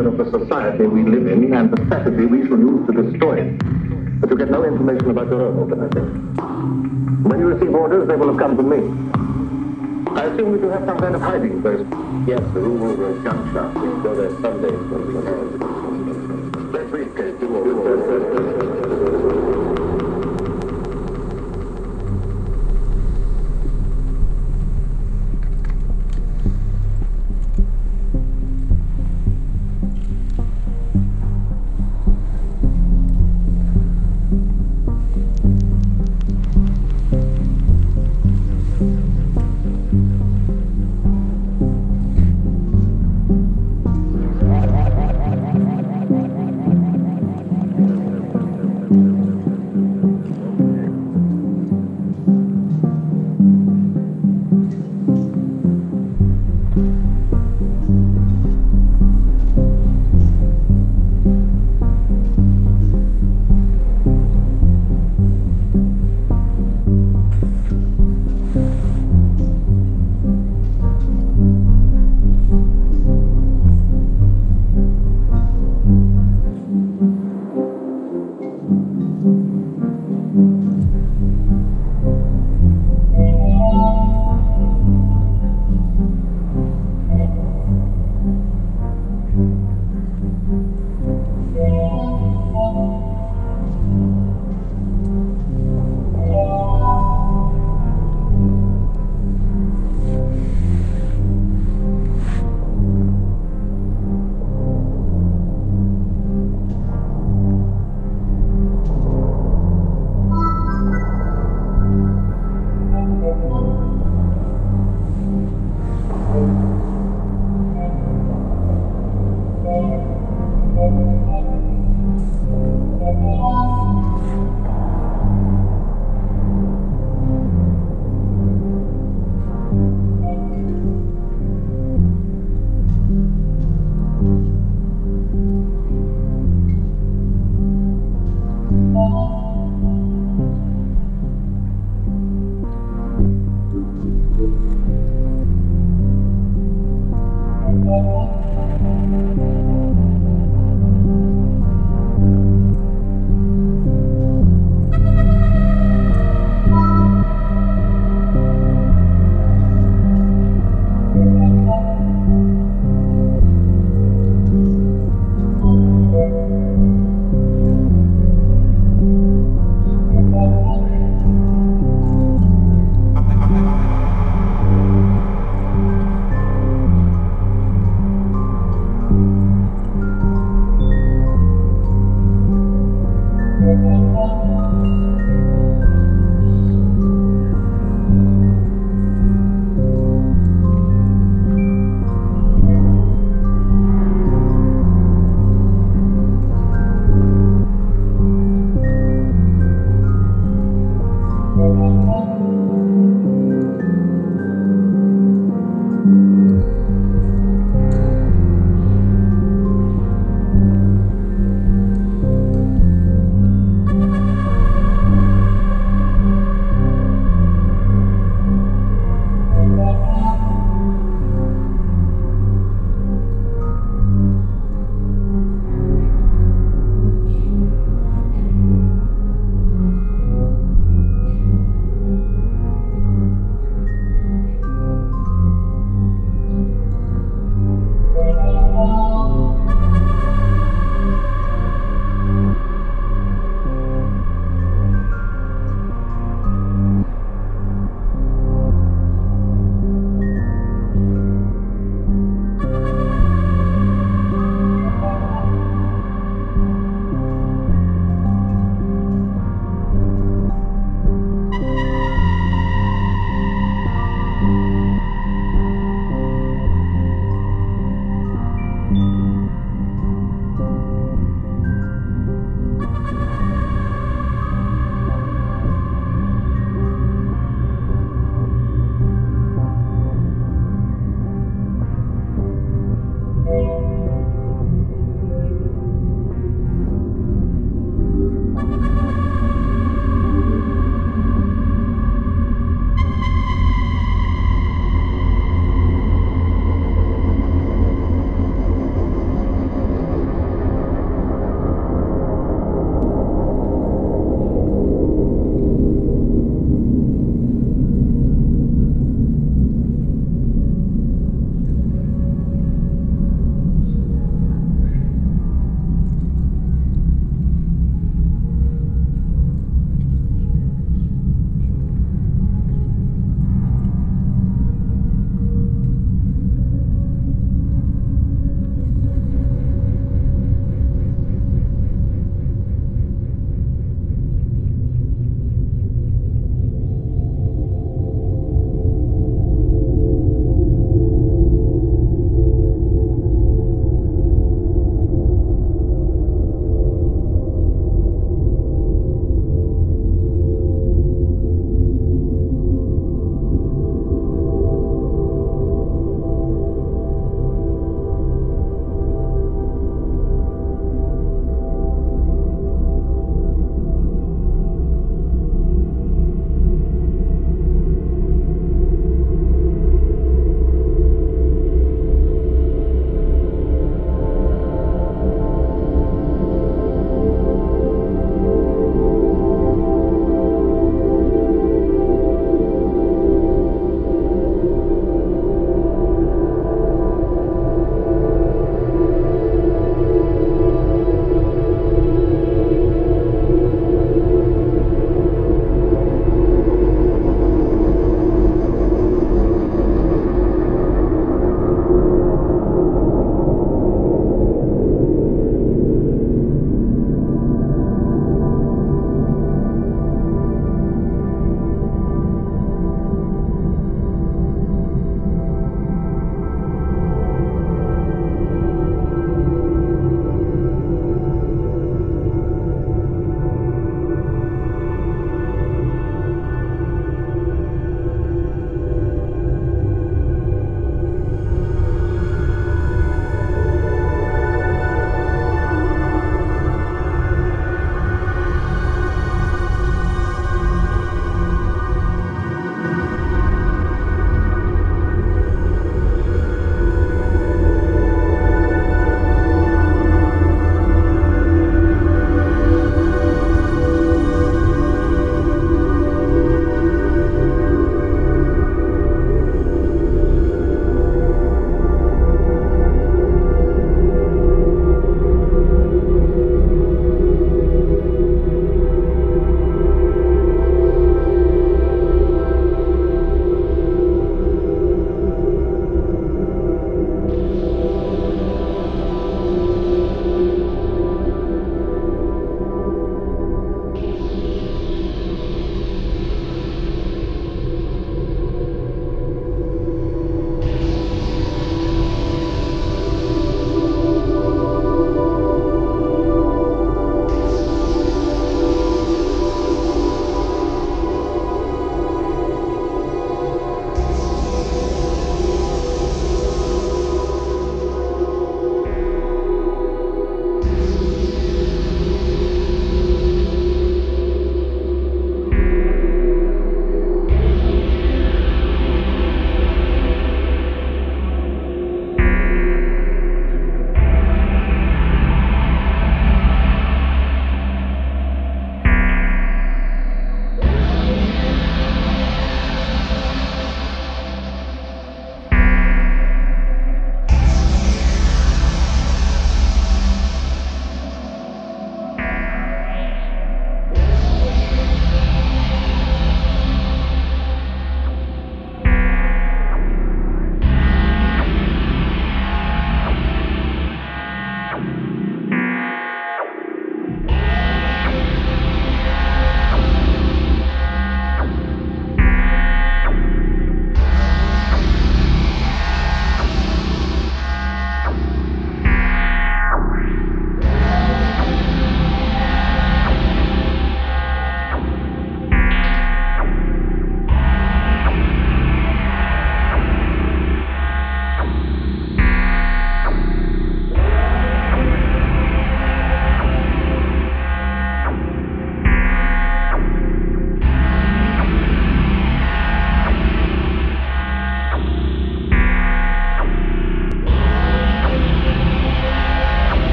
nature of the society we live in and the strategy we shall use to destroy it. But you get no information about your own organization. When you receive orders, they will have come from me. I assume that you have some kind of hiding place. Yes, the room over a gun shop. We go there Sundays when we can. Let's read,